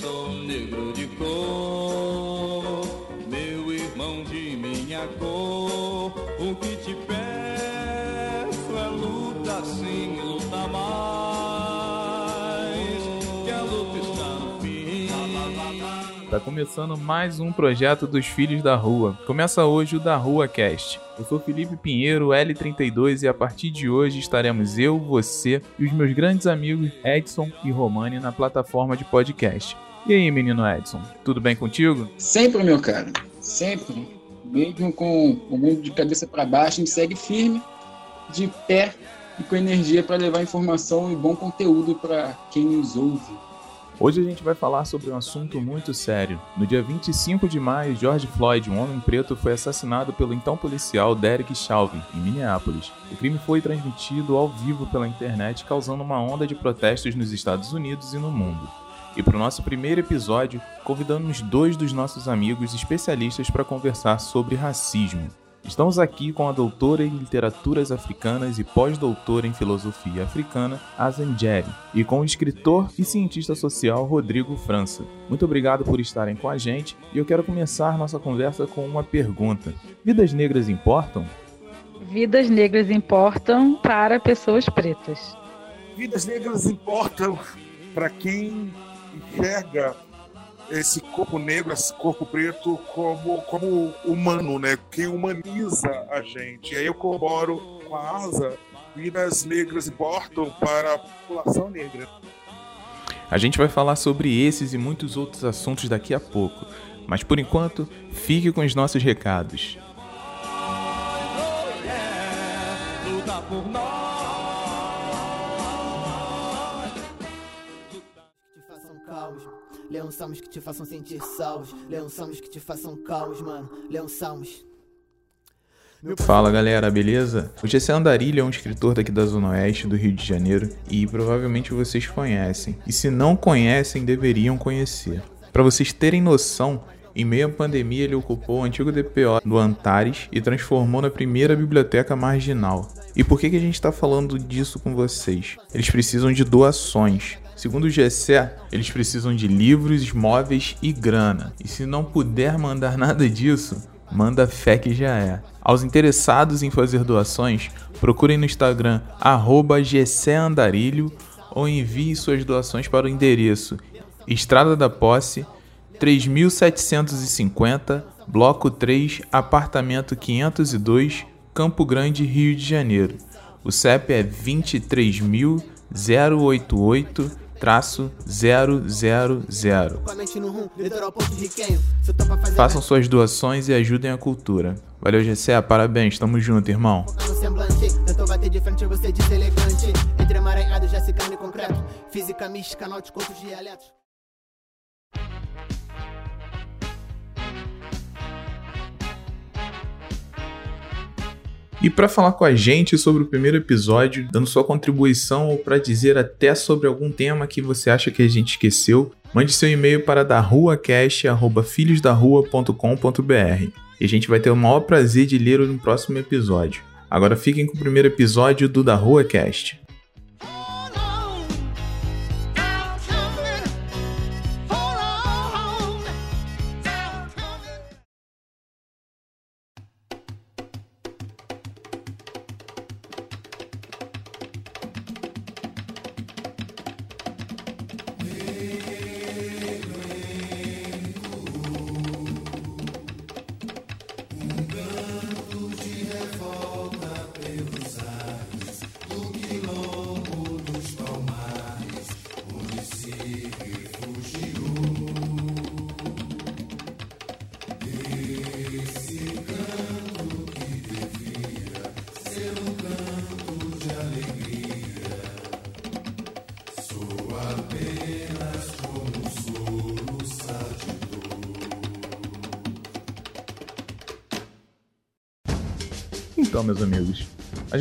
sou negro de cor, meu irmão de minha cor. O que te começando mais um projeto dos Filhos da Rua. Começa hoje o Da Rua Cast. Eu sou Felipe Pinheiro, L32, e a partir de hoje estaremos eu, você e os meus grandes amigos Edson e Romani na plataforma de podcast. E aí, menino Edson, tudo bem contigo? Sempre, meu cara. Sempre. Mesmo com o mundo de cabeça para baixo, a gente segue firme, de pé e com energia para levar informação e bom conteúdo para quem nos ouve. Hoje a gente vai falar sobre um assunto muito sério. No dia 25 de maio, George Floyd, um homem preto, foi assassinado pelo então policial Derek Chauvin, em Minneapolis. O crime foi transmitido ao vivo pela internet, causando uma onda de protestos nos Estados Unidos e no mundo. E para o nosso primeiro episódio, convidamos dois dos nossos amigos especialistas para conversar sobre racismo. Estamos aqui com a doutora em literaturas africanas e pós-doutora em filosofia africana, Azen Jerry, e com o escritor e cientista social Rodrigo França. Muito obrigado por estarem com a gente e eu quero começar nossa conversa com uma pergunta: Vidas negras importam? Vidas negras importam para pessoas pretas. Vidas negras importam para quem enxerga esse corpo negro, esse corpo preto como, como humano, né? Quem humaniza a gente. E aí eu corroboro com a asa, vidas negras importam para a população negra. A gente vai falar sobre esses e muitos outros assuntos daqui a pouco, mas por enquanto, fique com os nossos recados. Oh, yeah, Leão salmos que te façam sentir salvos. Leão salmos que te façam caos, mano. Leão salmos. Fala galera, beleza? O Gessé Andarilho é um escritor daqui da Zona Oeste do Rio de Janeiro e provavelmente vocês conhecem. E se não conhecem, deveriam conhecer. Para vocês terem noção, em meio à pandemia ele ocupou o antigo DPO do Antares e transformou na primeira biblioteca marginal. E por que, que a gente está falando disso com vocês? Eles precisam de doações. Segundo o Gessé, eles precisam de livros, móveis e grana. E se não puder mandar nada disso, manda fé que já é. Aos interessados em fazer doações, procurem no Instagram arroba Andarilho ou envie suas doações para o endereço Estrada da Posse, 3750, Bloco 3, Apartamento 502, Campo Grande, Rio de Janeiro. O CEP é 23088 traço 000. Com a mente no rum, litoral porto-riquenho. Se eu tô pra fazer Façam suas doações e ajudem a cultura. Valeu, GCA, parabéns, tamo junto, irmão. boca no semblante. Tentou bater E para falar com a gente sobre o primeiro episódio, dando sua contribuição ou para dizer até sobre algum tema que você acha que a gente esqueceu, mande seu e-mail para darruacast@filhosdarrua.com.br. E a gente vai ter o maior prazer de lê-lo no próximo episódio. Agora fiquem com o primeiro episódio do Da Rua Cast.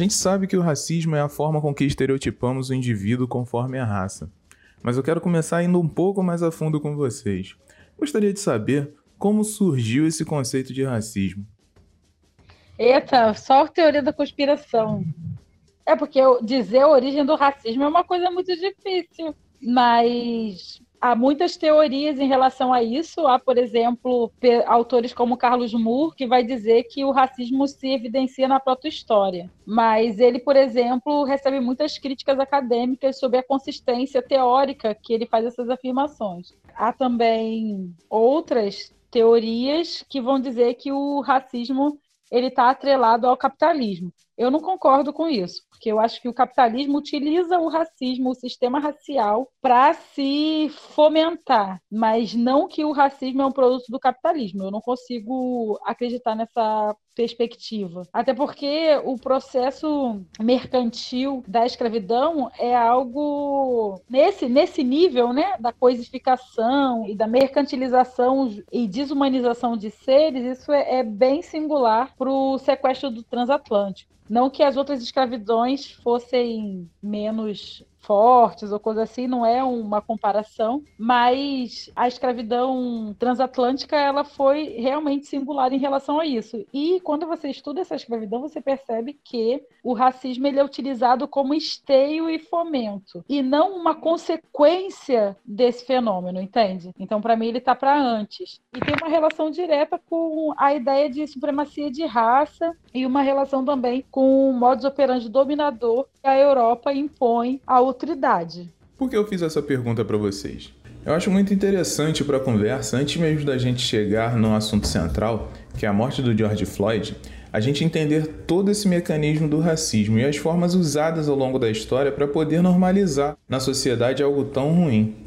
Gente sabe que o racismo é a forma com que estereotipamos o indivíduo conforme a raça. Mas eu quero começar indo um pouco mais a fundo com vocês. Gostaria de saber como surgiu esse conceito de racismo. Eita, só a teoria da conspiração. É porque dizer a origem do racismo é uma coisa muito difícil. Mas há muitas teorias em relação a isso. Há, por exemplo, autores como Carlos Moore, que vai dizer que o racismo se evidencia na proto-história. Mas ele, por exemplo, recebe muitas críticas acadêmicas sobre a consistência teórica que ele faz essas afirmações. Há também outras teorias que vão dizer que o racismo ele está atrelado ao capitalismo. Eu não concordo com isso, porque eu acho que o capitalismo utiliza o racismo, o sistema racial, para se fomentar, mas não que o racismo é um produto do capitalismo. Eu não consigo acreditar nessa perspectiva. Até porque o processo mercantil da escravidão é algo nesse, nesse nível, né, da coisificação e da mercantilização e desumanização de seres, isso é, é bem singular para o sequestro do transatlântico. Não que as outras escravidões fossem menos fortes ou coisa assim, não é uma comparação, mas a escravidão transatlântica ela foi realmente singular em relação a isso. E quando você estuda essa escravidão, você percebe que o racismo ele é utilizado como esteio e fomento e não uma consequência desse fenômeno, entende? Então, para mim, ele está para antes. E tem uma relação direta com a ideia de supremacia de raça e uma relação também com o modus operandi dominador que a Europa impõe ao Por que eu fiz essa pergunta para vocês? Eu acho muito interessante para a conversa, antes mesmo da gente chegar no assunto central, que é a morte do George Floyd, a gente entender todo esse mecanismo do racismo e as formas usadas ao longo da história para poder normalizar na sociedade algo tão ruim.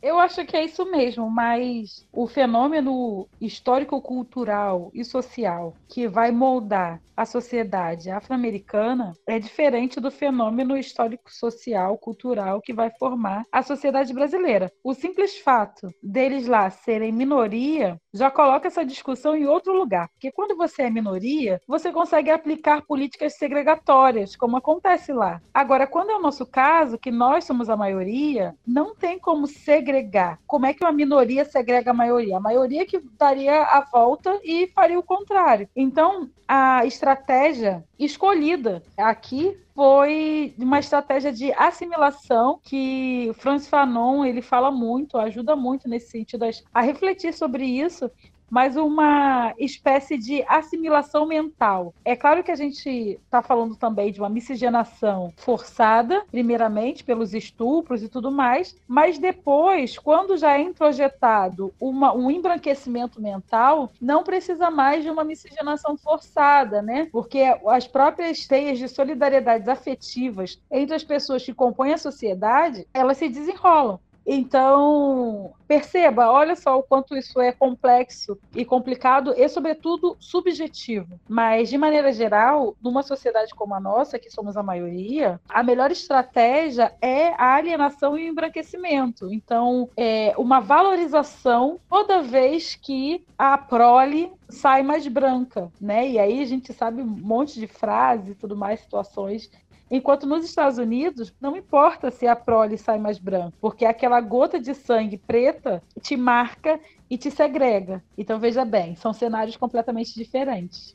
Eu acho que é isso mesmo, mas o fenômeno histórico-cultural e social que vai moldar a sociedade afro-americana é diferente do fenômeno histórico-social, cultural que vai formar a sociedade brasileira. O simples fato deles lá serem minoria já coloca essa discussão em outro lugar, porque quando você é minoria, você consegue aplicar políticas segregatórias, como acontece lá. Agora, quando é o nosso caso, que nós somos a maioria, não tem como segregar. Como é que uma minoria segrega a maioria? A maioria que daria a volta e faria o contrário. Então, a estratégia escolhida aqui foi uma estratégia de assimilação que Franz Fanon ele fala muito, ajuda muito nesse sentido a refletir sobre isso mas uma espécie de assimilação mental. É claro que a gente está falando também de uma miscigenação forçada, primeiramente pelos estupros e tudo mais, mas depois, quando já é introjetado uma, um embranquecimento mental, não precisa mais de uma miscigenação forçada, né? Porque as próprias teias de solidariedades afetivas entre as pessoas que compõem a sociedade, elas se desenrolam. Então, perceba, olha só o quanto isso é complexo e complicado e, sobretudo, subjetivo. Mas, de maneira geral, numa sociedade como a nossa, que somos a maioria, a melhor estratégia é a alienação e o embranquecimento. Então, é uma valorização toda vez que a prole sai mais branca, né? E aí a gente sabe um monte de frases e tudo mais, situações Enquanto nos Estados Unidos, não importa se a prole sai mais branca, porque aquela gota de sangue preta te marca e te segrega. Então, veja bem, são cenários completamente diferentes.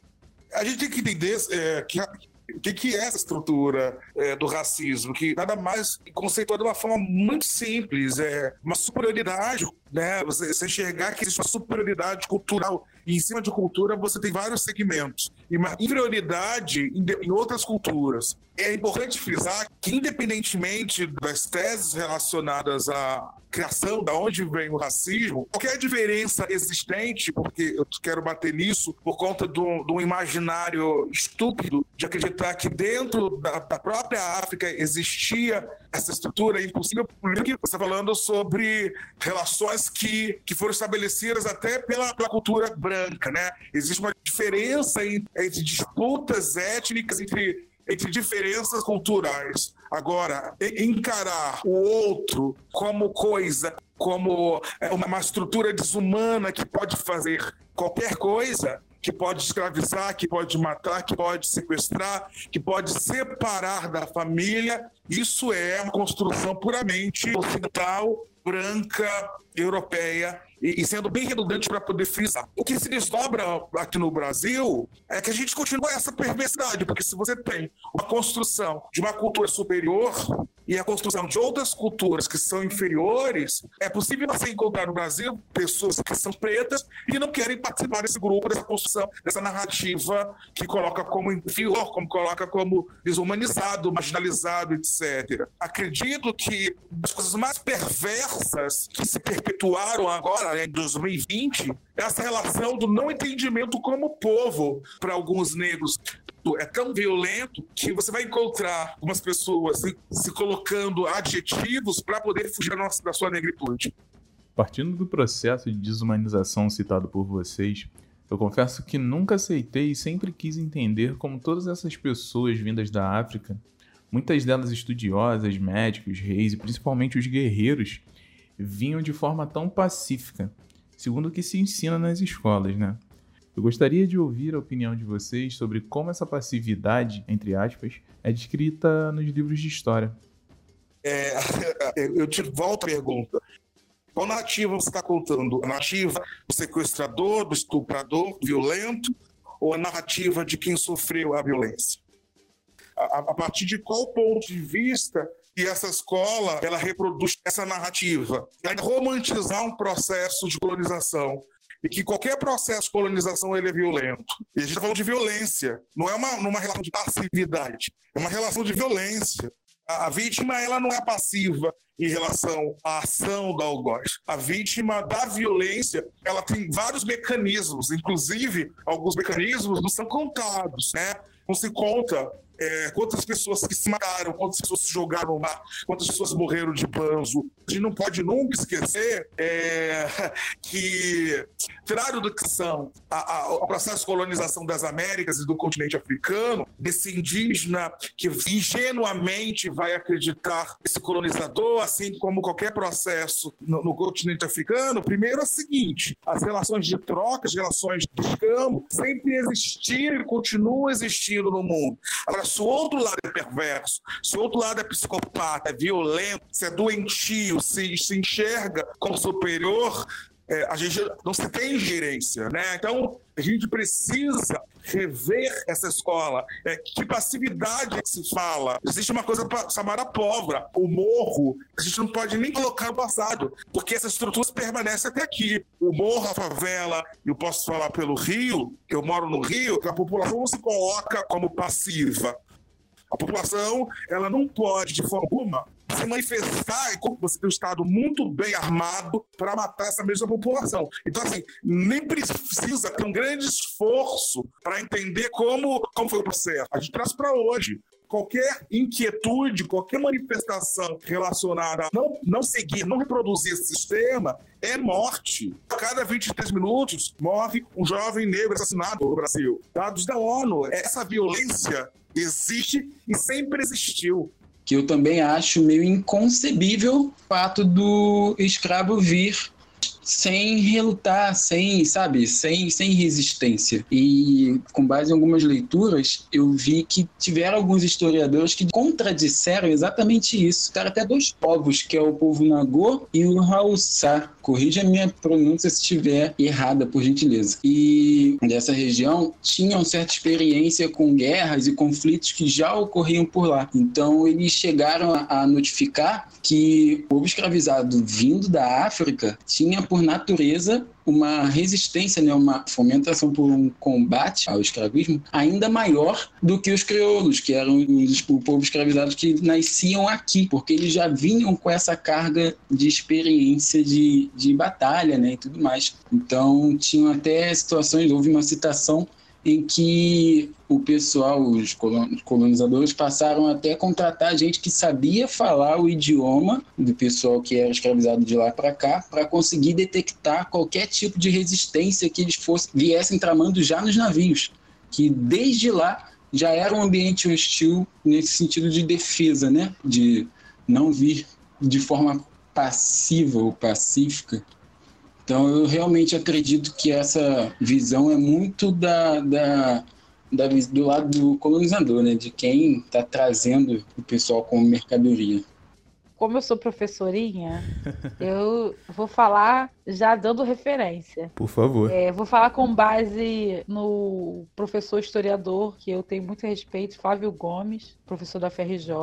A gente tem que entender é, que o que, que, é essa estrutura é, do racismo? Que nada mais conceituado de uma forma muito simples, é uma superioridade, né? Você, você enxergar que existe uma superioridade cultural e em cima de cultura você tem vários segmentos e uma inferioridade em, em outras culturas. É importante frisar que, independentemente das teses relacionadas à criação, da onde vem o racismo, qualquer diferença existente, porque eu quero bater nisso por conta de um, imaginário estúpido de acreditar que dentro da, da própria África existia essa estrutura impossível, porque você está falando sobre relações que, que foram estabelecidas até pela, pela cultura branca, né? Existe uma diferença entre disputas étnicas, entre entre diferenças culturais. Agora, encarar o outro como coisa, como é, uma estrutura desumana que pode fazer qualquer coisa, que pode escravizar, que pode matar, que pode sequestrar, que pode separar da família, isso é uma construção puramente ocidental, branca, europeia e, e sendo bem redundante para poder frisar. O que se desdobra aqui no Brasil é que a gente continua essa perversidade, porque se você tem uma construção de uma cultura superior, e a construção de outras culturas que são inferiores, é possível você encontrar no Brasil pessoas que são pretas e não querem participar desse grupo, dessa construção, dessa narrativa que coloca como inferior, como coloca como desumanizado, marginalizado, etc. Acredito que as coisas mais perversas que se perpetuaram agora, em 2020, é essa relação do não entendimento como povo para alguns negros é tão violento que você vai encontrar algumas pessoas se, se colocando adjetivos para poder fugir da sua negritude. Partindo do processo de desumanização citado por vocês, eu confesso que nunca aceitei e sempre quis entender como todas essas pessoas vindas da África, muitas delas estudiosas, médicos, reis e principalmente os guerreiros, vinham de forma tão pacífica, segundo o que se ensina nas escolas, né? Eu gostaria de ouvir a opinião de vocês sobre como essa passividade, entre aspas, é descrita nos livros de história. É, eu te volto à pergunta. Qual narrativa você está contando? A narrativa do sequestrador, do estuprador violento, ou a narrativa de quem sofreu a violência? A, a partir de qual ponto de vista que essa escola ela reproduz essa narrativa? É romantizar um processo de colonização e que qualquer processo de colonização ele é violento. E a gente está falando de violência, não é uma, uma relação de passividade, é uma relação de violência. A, a vítima ela não é passiva em relação à ação da algoz. A vítima da violência ela tem vários mecanismos, inclusive alguns mecanismos não são contados, né? Não se conta é, quantas pessoas que se mataram, quantas pessoas se jogaram mar, quantas pessoas morreram de banzo. A gente não pode nunca esquecer é, que, tirar do que são a, a, o processo de colonização das Américas e do continente africano, desse indígena que ingenuamente vai acreditar esse colonizador, assim como qualquer processo no, no continente africano, primeiro é o seguinte: as relações de troca, as relações de escambo sempre existiram e continuam existindo no mundo. Agora, se o outro lado é perverso, se o outro lado é psicopata, é violento, se é doentio, se, se enxerga como superior, é, a gente não se tem gerência, né? Então, a gente precisa rever essa escola. É, que passividade que se fala? Existe uma coisa chamada pólvora, o morro. A gente não pode nem colocar no passado, porque essas estruturas permanecem até aqui. O morro, a favela, eu posso falar pelo Rio, que eu moro no Rio, a população não se coloca como passiva. A população ela não pode, de forma alguma, se manifestar enquanto você tem um Estado muito bem armado para matar essa mesma população. Então, assim, nem precisa ter um grande esforço para entender como, como foi o processo. A gente traz para hoje qualquer inquietude, qualquer manifestação relacionada a não, não seguir, não reproduzir esse sistema, é morte. A cada 23 minutos morre um jovem negro assassinado no Brasil. Dados da ONU. Essa violência existe e sempre existiu. Que eu também acho meio inconcebível o fato do escravo vir sem relutar, sem, sabe, sem, sem resistência. E com base em algumas leituras, eu vi que tiveram alguns historiadores que contradisseram exatamente isso. Cara, até dois povos, que é o povo Nagô e o Haussá. Corrija a minha pronúncia se estiver errada, por gentileza. E dessa região tinham certa experiência com guerras e conflitos que já ocorriam por lá. Então eles chegaram a notificar que o povo escravizado vindo da África tinha por natureza uma resistência, né, uma fomentação por um combate ao escravismo ainda maior do que os crioulos, que eram os, o povo escravizado que nasciam aqui, porque eles já vinham com essa carga de experiência de, de batalha né, e tudo mais. Então, tinham até situações, houve uma citação em que o pessoal, os colonizadores, passaram até a contratar gente que sabia falar o idioma do pessoal que era escravizado de lá para cá, para conseguir detectar qualquer tipo de resistência que eles fossem, viessem tramando já nos navios, que desde lá já era um ambiente hostil nesse sentido de defesa, né? De não vir de forma passiva ou pacífica então, eu realmente acredito que essa visão é muito da, da, da do lado do colonizador, né? de quem está trazendo o pessoal como mercadoria. Como eu sou professorinha, eu vou falar já dando referência. Por favor. É, vou falar com base no professor historiador, que eu tenho muito respeito, Flávio Gomes, professor da FRJ.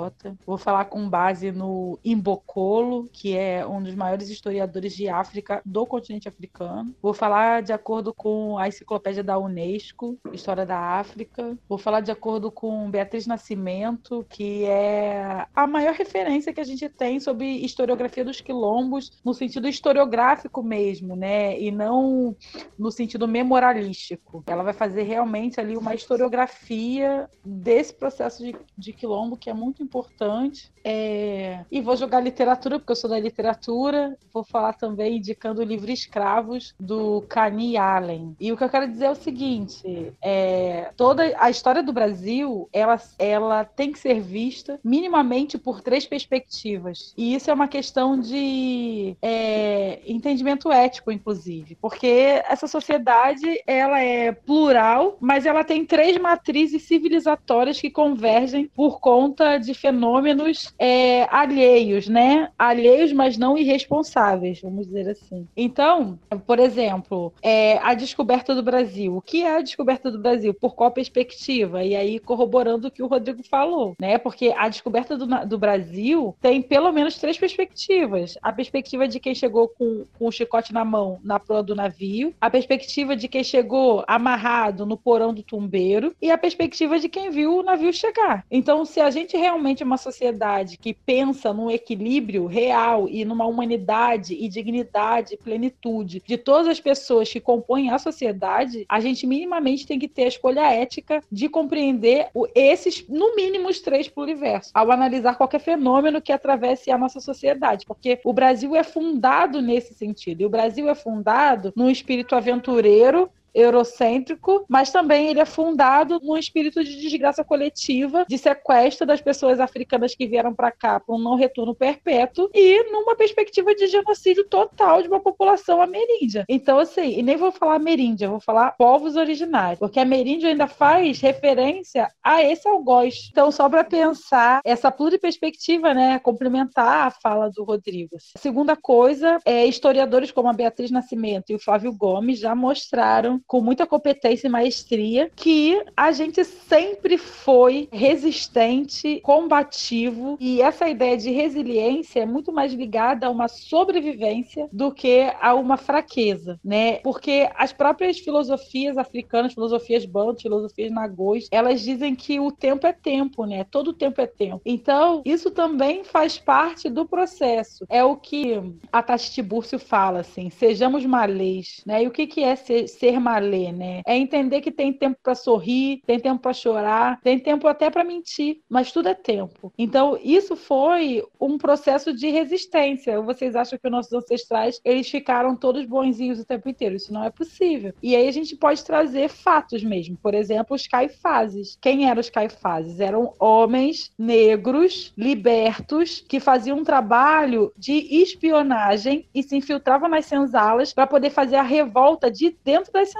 Vou falar com base no Imbocolo, que é um dos maiores historiadores de África do continente africano. Vou falar de acordo com a enciclopédia da Unesco, História da África. Vou falar de acordo com Beatriz Nascimento, que é a maior referência que a gente tem sobre historiografia dos quilombos, no sentido historiográfico mesmo, né? E não no sentido memorialístico. Ela vai fazer realmente ali uma historiografia desse processo de, de quilombo, que é muito importante. É... E vou jogar literatura, porque eu sou da literatura. Vou falar também indicando o livro Escravos, do Cani Allen. E o que eu quero dizer é o seguinte: é... toda a história do Brasil ela, ela tem que ser vista minimamente por três perspectivas. E isso é uma questão de é, entendimento ético, inclusive, porque essa sociedade ela é plural, mas ela tem três matrizes civilizatórias que convergem por conta de fenômenos é, alheios, né? Alheios, mas não irresponsáveis, vamos dizer assim. Então, por exemplo, é, a descoberta do Brasil. O que é a descoberta do Brasil? Por qual perspectiva? E aí corroborando o que o Rodrigo falou, né? Porque a descoberta do, do Brasil tem pelo menos três perspectivas. A perspectiva de quem chegou com, com o chicote na mão na proa do navio, a perspectiva de quem chegou amarrado no porão do tumbeiro e a perspectiva de quem viu o navio chegar. Então, se a gente realmente é uma sociedade que pensa num equilíbrio real e numa humanidade e dignidade plenitude de todas as pessoas que compõem a sociedade, a gente minimamente tem que ter a escolha ética de compreender esses, no mínimo, os três pluriversos, ao analisar qualquer fenômeno que atravesse a nossa sociedade, porque o Brasil é fundado nesse sentido, e o Brasil é fundado num espírito aventureiro eurocêntrico, mas também ele é fundado num espírito de desgraça coletiva, de sequestro das pessoas africanas que vieram para cá para um não retorno perpétuo e numa perspectiva de genocídio total de uma população ameríndia. Então, assim, e nem vou falar ameríndia, vou falar povos originários, porque ameríndia ainda faz referência a esse algoz. Então, só para pensar essa pluriperspectiva, né, complementar a fala do Rodrigo. A segunda coisa é historiadores como a Beatriz Nascimento e o Flávio Gomes já mostraram com muita competência e maestria, que a gente sempre foi resistente, combativo, e essa ideia de resiliência é muito mais ligada a uma sobrevivência do que a uma fraqueza, né? Porque as próprias filosofias africanas, filosofias bantu, filosofias nagôs, elas dizem que o tempo é tempo, né? Todo tempo é tempo. Então, isso também faz parte do processo. É o que a Tati Tiburcio fala, assim, sejamos malês, né? E o que, que é ser, ser malês? Né? É entender que tem tempo para sorrir, tem tempo para chorar, tem tempo até para mentir, mas tudo é tempo. Então, isso foi um processo de resistência. Vocês acham que os nossos ancestrais, eles ficaram todos bonzinhos o tempo inteiro? Isso não é possível. E aí a gente pode trazer fatos mesmo. Por exemplo, os caifazes. Quem eram os caifazes? Eram homens negros, libertos, que faziam um trabalho de espionagem e se infiltravam nas senzalas para poder fazer a revolta de dentro das senzalas,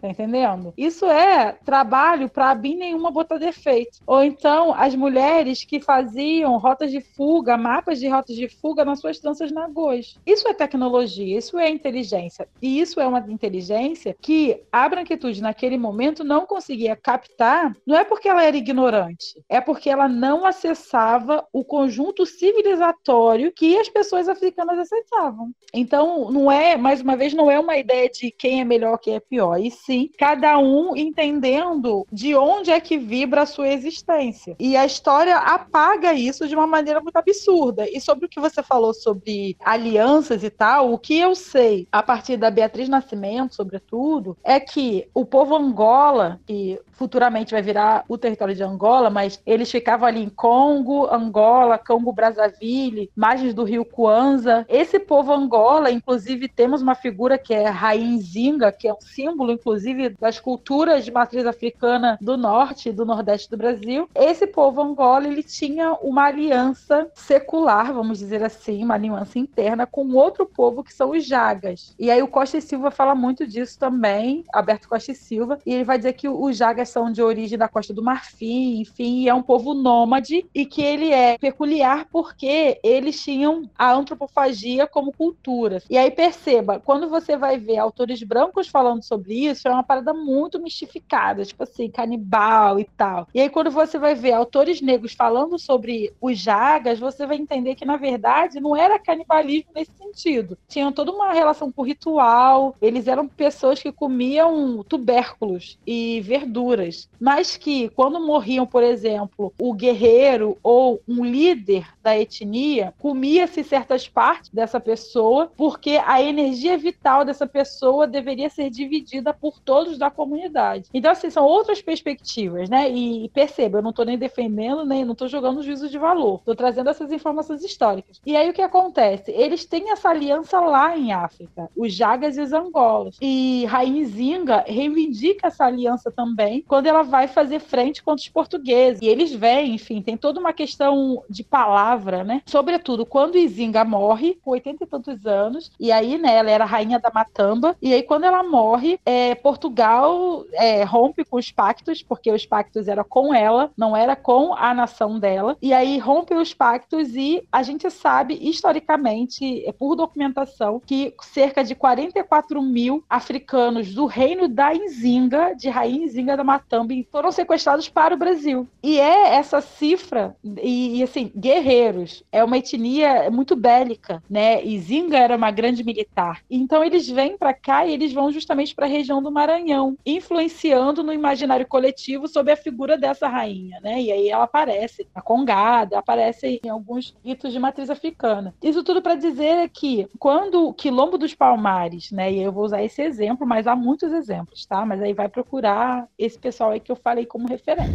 tá entendendo? Isso é trabalho para a nenhuma botar defeito. Ou então as mulheres que faziam rotas de fuga, mapas de rotas de fuga nas suas danças nagôs. Isso é tecnologia, isso é inteligência. E isso é uma inteligência que a branquitude naquele momento não conseguia captar, não é porque ela era ignorante, é porque ela não acessava o conjunto civilizatório que as pessoas africanas acessavam. Então, não é, mais uma vez, não é uma ideia de quem é melhor, quem é pior. E sim, cada um entendendo de onde é que vibra a sua existência. E a história apaga isso de uma maneira muito absurda. E sobre o que você falou sobre alianças e tal, o que eu sei a partir da Beatriz Nascimento, sobretudo, é que o povo Angola, que futuramente vai virar o território de Angola, mas eles ficavam ali em Congo, Angola, Congo Brazzaville, margens do rio Kwanza. Esse povo Angola, inclusive, temos uma figura que é Rainzinga, que é um símbolo, inclusive, das culturas de matriz africana do norte e do nordeste do Brasil. Esse povo Angola, ele tinha uma aliança secular, vamos dizer assim, uma aliança interna com outro povo que são os Jagas. E aí o Costa e Silva fala muito disso também, Alberto Costa e Silva, e ele vai dizer que os Jagas são de origem da Costa do Marfim, enfim, é um povo nômade e que ele é peculiar porque eles tinham a antropofagia como cultura. E aí perceba, quando você vai ver autores brancos falando sobre isso, é uma parada muito mistificada, tipo assim, canibal e tal. E aí quando você vai ver autores negros falando sobre os Jagas, você vai entender que na verdade não era canibalismo nesse sentido. Tinham toda uma relação com ritual, eles eram pessoas que comiam tubérculos e verduras, mas que quando morriam, por exemplo, o guerreiro ou um líder da etnia, comia-se certas partes dessa pessoa, porque a energia vital dessa pessoa deveria ser dividida por todos da comunidade. Então, assim, são outras perspectivas, né? E perceba, eu não estou nem defendendo, nem não estou jogando juízo de valor, estou trazendo essas informações históricas. E aí o que acontece? Eles têm essa aliança lá em África, os Jagas e os Angolas. E Rainha Zinga reivindica essa aliança também quando ela vai fazer frente contra os portugueses. E eles vêm, enfim, tem toda uma questão de palavra, né? Sobretudo quando Izinga morre, com 80 e tantos anos, e aí, né, ela era rainha da Matamba, e aí quando ela morre, é, Portugal é, rompe com os pactos, porque os pactos eram com ela, não era com a nação dela, e aí rompe os pactos e a gente sabe, historicamente, é por documentação, que cerca de 44 mil africanos do reino da Nzinga, de rainha Nzinga da Matamba, foram sequestrados para o Brasil. E é essa cifra, e, e assim, guerreiros, é uma etnia muito bélica, né? E Zinga era uma grande militar. Então eles vêm para cá e eles vão justamente para a região do Maranhão, influenciando no imaginário coletivo sobre a figura dessa rainha, né? E aí ela aparece na Congada, aparece em alguns ritos de matriz africana. Isso tudo para dizer que quando o Quilombo dos Palmares, né? E eu vou usar esse exemplo, mas há muitos exemplos, tá? Mas aí vai procurar esse pessoal aí que eu falei como referência.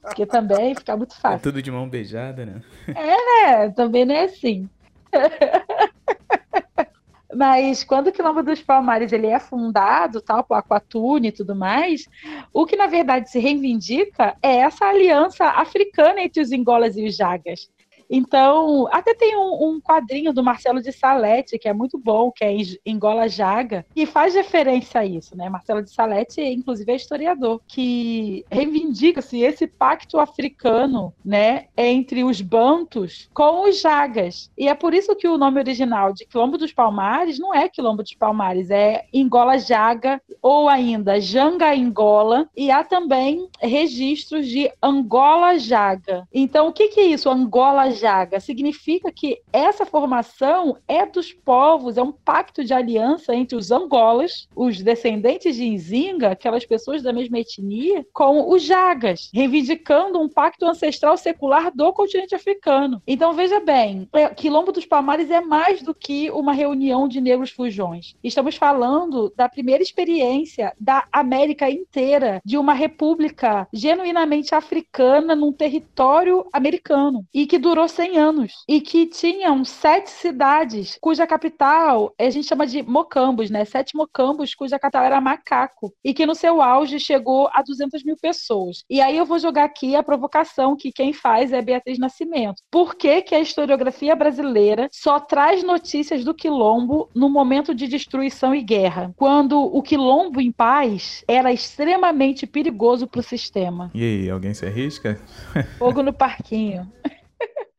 Porque também fica muito fácil. É tudo de mão beijada, né? É, né? Também não é assim. Mas quando o Quilombo dos Palmares ele é fundado, tal, por Aquatune e tudo mais, o que na verdade se reivindica é essa aliança africana entre os Angolas e os Jagas. Então, até tem um, um, quadrinho do Marcelo de Salete, que é muito bom, que é Engola Jaga, que faz referência a isso, né? Marcelo de Salete, inclusive, é historiador, que reivindica-se esse pacto africano, né, entre os bantos com os jagas. E é por isso que o nome original de Quilombo dos Palmares não é Quilombo dos Palmares, é Engola Jaga ou ainda Janga Angola, e há também registros de Angola Jaga. Então, o que, que é isso, Angola Jaga? Jaga significa que essa formação é dos povos, é um pacto de aliança entre os Angolas, os descendentes de Nzinga, aquelas pessoas da mesma etnia, com os Jagas, reivindicando um pacto ancestral secular do continente africano. Então veja bem, é, Quilombo dos Palmares é mais do que uma reunião de negros fujões. Estamos falando da primeira experiência da América inteira de uma república genuinamente africana num território americano e que durou 100 anos e que tinham sete cidades cuja capital a gente chama de mocambos, né? Sete mocambos cuja capital era Macaco e que no seu auge chegou a 200 mil pessoas. E aí eu vou jogar aqui a provocação que quem faz é Beatriz Nascimento. Por que, que a historiografia brasileira só traz notícias do quilombo no momento de destruição e guerra, quando o quilombo em paz era extremamente perigoso para o sistema? E aí, alguém se arrisca? Fogo no parquinho.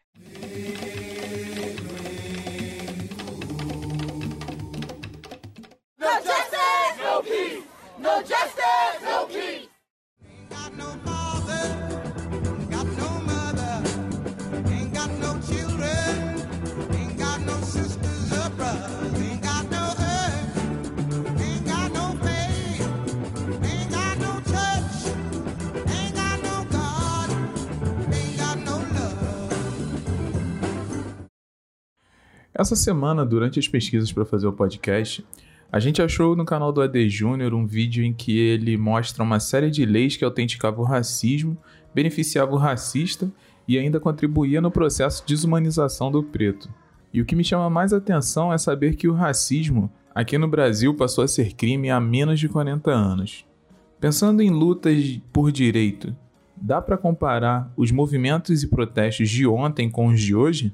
No justice, no peace. No justice, no peace. Essa semana, durante as pesquisas para fazer o podcast, a gente achou no canal do AD Júnior um vídeo em que ele mostra uma série de leis que autenticavam o racismo, beneficiavam o racista e ainda contribuía no processo de desumanização do preto. E o que me chama mais atenção é saber que o racismo aqui no Brasil passou a ser crime há menos de 40 anos. Pensando em lutas por direito, dá para comparar os movimentos e protestos de ontem com os de hoje?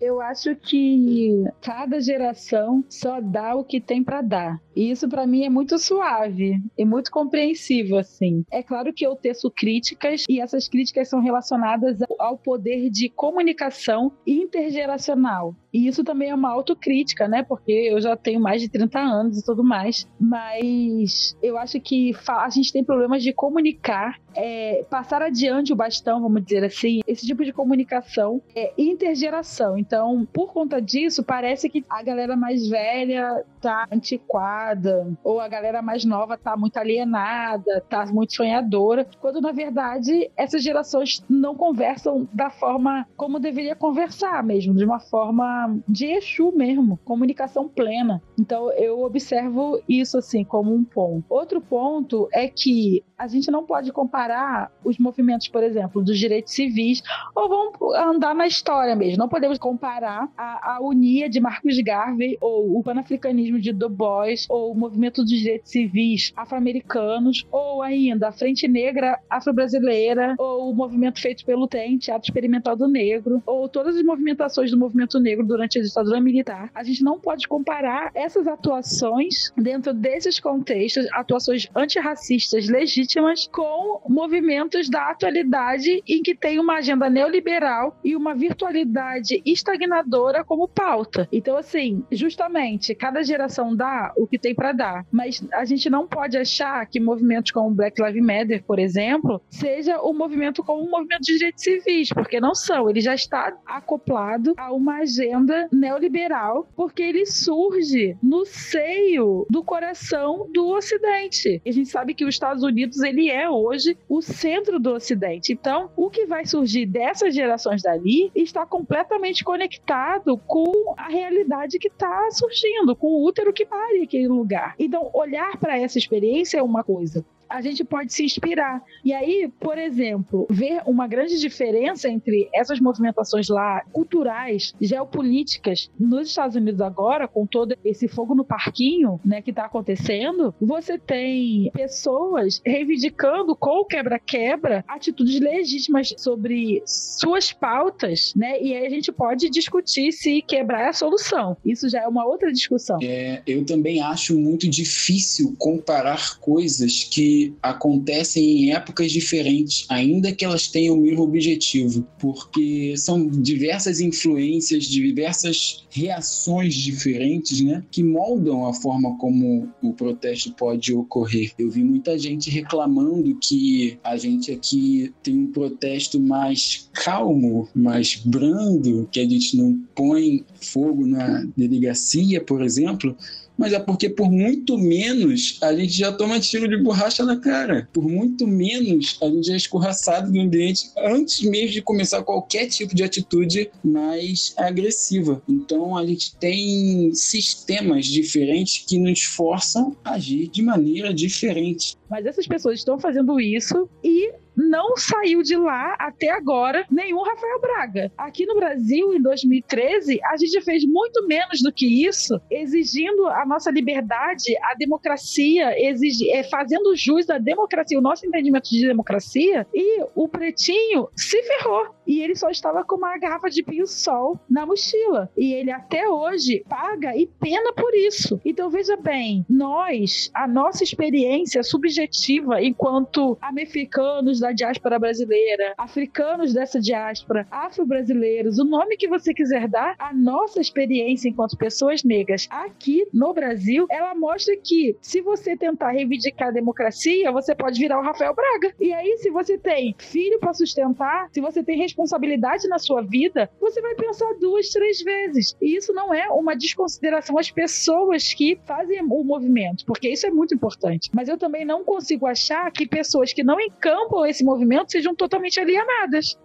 Eu acho que cada geração só dá o que tem para dar. E isso para mim é muito suave e muito compreensível assim. É claro que eu teço críticas e essas críticas são relacionadas ao poder de comunicação intergeracional. E isso também é uma autocrítica, né? Porque eu já tenho mais de 30 anos e tudo mais. Mas eu acho que a gente tem problemas de comunicar, é, passar adiante o bastão, vamos dizer assim. Esse tipo de comunicação é intergeração. Então, por conta disso, parece que a galera mais velha tá antiquada, ou a galera mais nova tá muito alienada, tá muito sonhadora, quando na verdade essas gerações não conversam da forma como deveria conversar mesmo, de uma forma de Exu mesmo, comunicação plena. Então eu observo isso assim como um ponto. Outro ponto é que a gente não pode comparar os movimentos, por exemplo, dos direitos civis, ou vamos andar na história mesmo. Não podemos comparar a, a Unia de Marcos Garvey, ou o panafricanismo de Du Bois, ou o movimento dos direitos civis afro-americanos, ou ainda a Frente Negra Afro-Brasileira, ou o movimento feito pelo TEM, Teatro Experimental do Negro, ou todas as movimentações do movimento negro durante a ditadura militar. A gente não pode comparar essas atuações dentro desses contextos, atuações antirracistas legítimas com movimentos da atualidade em que tem uma agenda neoliberal e uma virtualidade estagnadora como pauta. Então, assim, justamente, cada geração dá o que tem para dar, mas a gente não pode achar que movimentos como Black Lives Matter, por exemplo, seja um movimento como um movimento de direitos civis, porque não são. Ele já está acoplado a uma agenda neoliberal, porque ele surge no seio do coração do Ocidente. E a gente sabe que os Estados Unidos ele é hoje o centro do Ocidente. Então, o que vai surgir dessas gerações dali está completamente conectado com a realidade que está surgindo, com o útero que pare aquele lugar. Então, olhar para essa experiência é uma coisa a gente pode se inspirar. E aí, por exemplo, ver uma grande diferença entre essas movimentações lá culturais, geopolíticas nos Estados Unidos agora, com todo esse fogo no parquinho, né, que está acontecendo, você tem pessoas reivindicando com quebra-quebra atitudes legítimas sobre suas pautas, né? E aí a gente pode discutir se quebrar é a solução. Isso já é uma outra discussão. É, eu também acho muito difícil comparar coisas que acontecem em épocas diferentes, ainda que elas tenham o mesmo objetivo, porque são diversas influências, diversas reações diferentes, né, que moldam a forma como o protesto pode ocorrer. Eu vi muita gente reclamando que a gente aqui tem um protesto mais calmo, mais brando, que a gente não põe fogo na delegacia, por exemplo, mas é porque por muito menos a gente já toma tiro de borracha na cara. Por muito menos a gente é escorraçado do ambiente antes mesmo de começar qualquer tipo de atitude mais agressiva. Então a gente tem sistemas diferentes que nos forçam a agir de maneira diferente. Mas essas pessoas estão fazendo isso e não saiu de lá até agora nenhum Rafael Braga. Aqui no Brasil, em 2013, a gente fez muito menos do que isso, exigindo a nossa liberdade, a democracia, exigi, é, fazendo jus à democracia, o nosso entendimento de democracia, e o Pretinho se ferrou. E ele só estava com uma garrafa de pio-sol na mochila. E ele até hoje paga e pena por isso. Então veja bem, nós, a nossa experiência subjetiva enquanto americanos da diáspora brasileira, africanos dessa diáspora, afro-brasileiros, o nome que você quiser dar, a nossa experiência enquanto pessoas negras aqui no Brasil, ela mostra que se você tentar reivindicar a democracia, você pode virar o Rafael Braga. E aí, se você tem filho para sustentar, se você tem responsabilidade na sua vida, você vai pensar duas, três vezes. E isso não é uma desconsideração às pessoas que fazem o movimento, porque isso é muito importante. Mas eu também não consigo achar que pessoas que não encampam esse movimento sejam totalmente alienadas.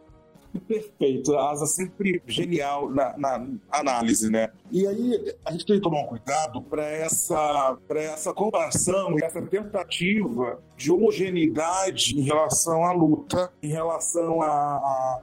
Perfeito. A Asa sempre genial na, na, análise, né? E aí a gente tem que tomar um cuidado para essa, essa comparação essa tentativa de homogeneidade em relação à luta, em relação a, a,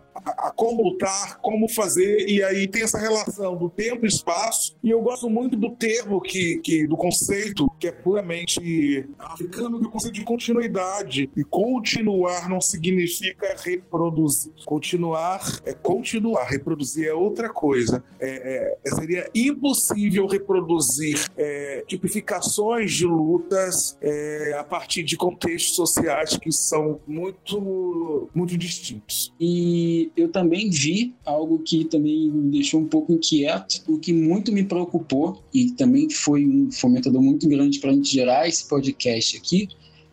a, como lutar, como fazer, e aí tem essa relação do tempo e espaço. E eu gosto muito do termo que, que do conceito que é puramente africano, do conceito de continuidade. E continuar não significa reproduzir. Continuar é continuar, reproduzir é outra coisa. É, é, seria impossível reproduzir é, tipificações de lutas é, a partir de contextos sociais que são muito, muito distintos. E eu também vi algo que também me deixou um pouco inquieto, o que muito me preocupou e também foi um fomentador muito grande para a gente gerar esse podcast aqui,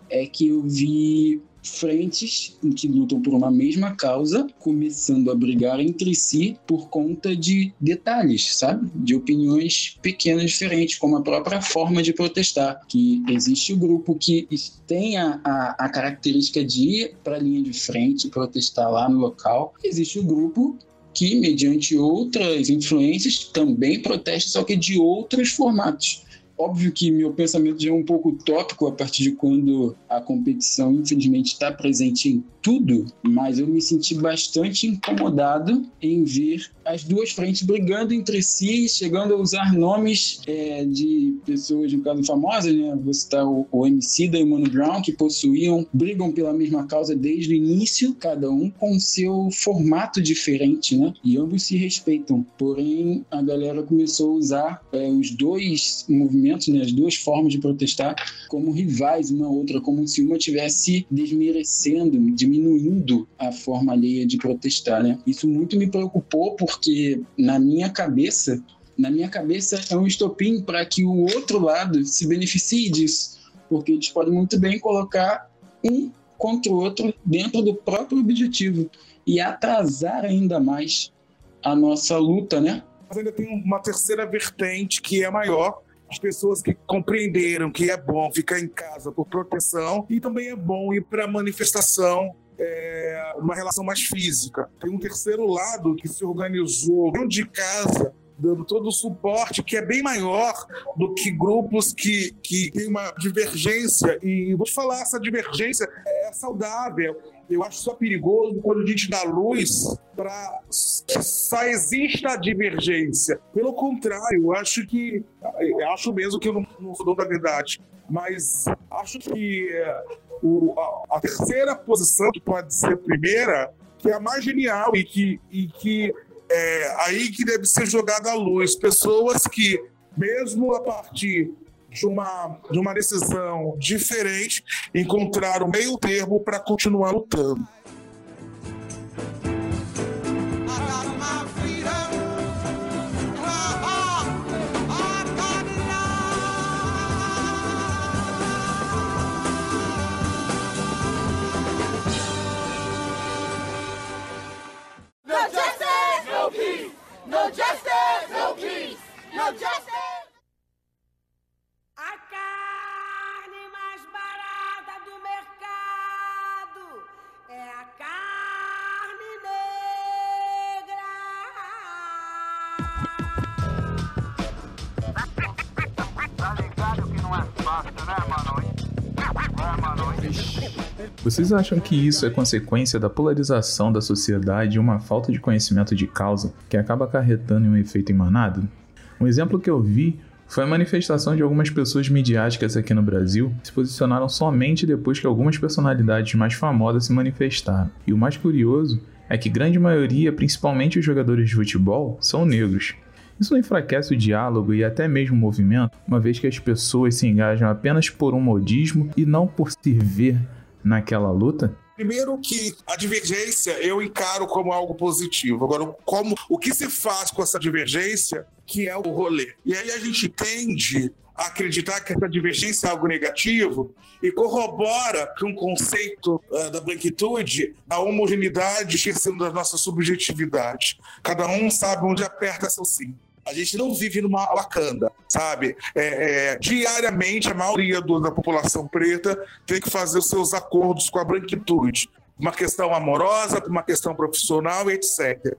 é que eu vi frentes que lutam por uma mesma causa, começando a brigar entre si por conta de detalhes, sabe? De opiniões pequenas diferentes, como a própria forma de protestar. Que existe o grupo que tem a, a, a característica de ir para a linha de frente, protestar lá no local. Existe o grupo que, mediante outras influências, também protesta, só que de outros formatos. Óbvio que meu pensamento já é um pouco utópico a partir de quando a competição, infelizmente, está presente em tudo, mas eu me senti bastante incomodado em ver as duas frentes brigando entre si, chegando a usar nomes é, de pessoas, no caso, famosas, né? Vou citar o, o MC da e o Mano Brown, que possuíam, brigam pela mesma causa desde o início, cada um com seu formato diferente, né? E ambos se respeitam. Porém, a galera começou a usar é, os dois movimentos, né? As duas formas de protestar como rivais uma outra, como se uma tivesse desmerecendo, diminuindo a forma alheia de protestar, né? Isso muito me preocupou porque na minha cabeça, na minha cabeça é um estopim para que o outro lado se beneficie disso, porque eles podem muito bem colocar um contra o outro dentro do próprio objetivo e atrasar ainda mais a nossa luta, né? Mas ainda tem uma terceira vertente que é maior, as pessoas que compreenderam que é bom ficar em casa por proteção e também é bom ir para manifestação é, uma relação mais física. Tem um terceiro lado que se organizou dentro de casa dando todo o suporte, que é bem maior do que grupos que, que têm uma divergência. E vou te falar, essa divergência é saudável. Eu acho só perigoso quando a gente dá luz para que só exista a divergência. Pelo contrário, eu acho que. Eu acho mesmo que eu não, não sou dono da verdade, mas acho que é, o, a, a, terceira posição, que pode ser a primeira, que é a mais genial e que, e que é aí que deve ser jogada a luz. Pessoas que, mesmo a partir de uma, de uma decisão diferente, encontraram meio termo para continuar lutando. No justice, no peace. No justice. Vocês acham que isso é consequência da polarização da sociedade e uma falta de conhecimento de causa que acaba acarretando em um efeito em manada? Um exemplo que eu vi foi a manifestação de algumas pessoas midiáticas aqui no Brasil que se posicionaram somente depois que algumas personalidades mais famosas se manifestaram. E o mais curioso é que grande maioria, principalmente os jogadores de futebol, são negros. Isso enfraquece o diálogo e até mesmo o movimento, uma vez que as pessoas se engajam apenas por um modismo e não por se ver naquela luta? Primeiro que a divergência eu encaro como algo positivo. Agora, como o que se faz com essa divergência, que é o rolê. E aí a gente tende a acreditar que essa divergência é algo negativo e corrobora com o conceito uh, da branquitude a homogeneidade esquecendo da nossa subjetividade. Cada um sabe onde aperta seu sim. A gente não vive numa Wakanda, sabe? É, é, diariamente, a maioria do, da população preta tem que fazer os seus acordos com a branquitude. Uma questão amorosa, uma questão profissional, etc.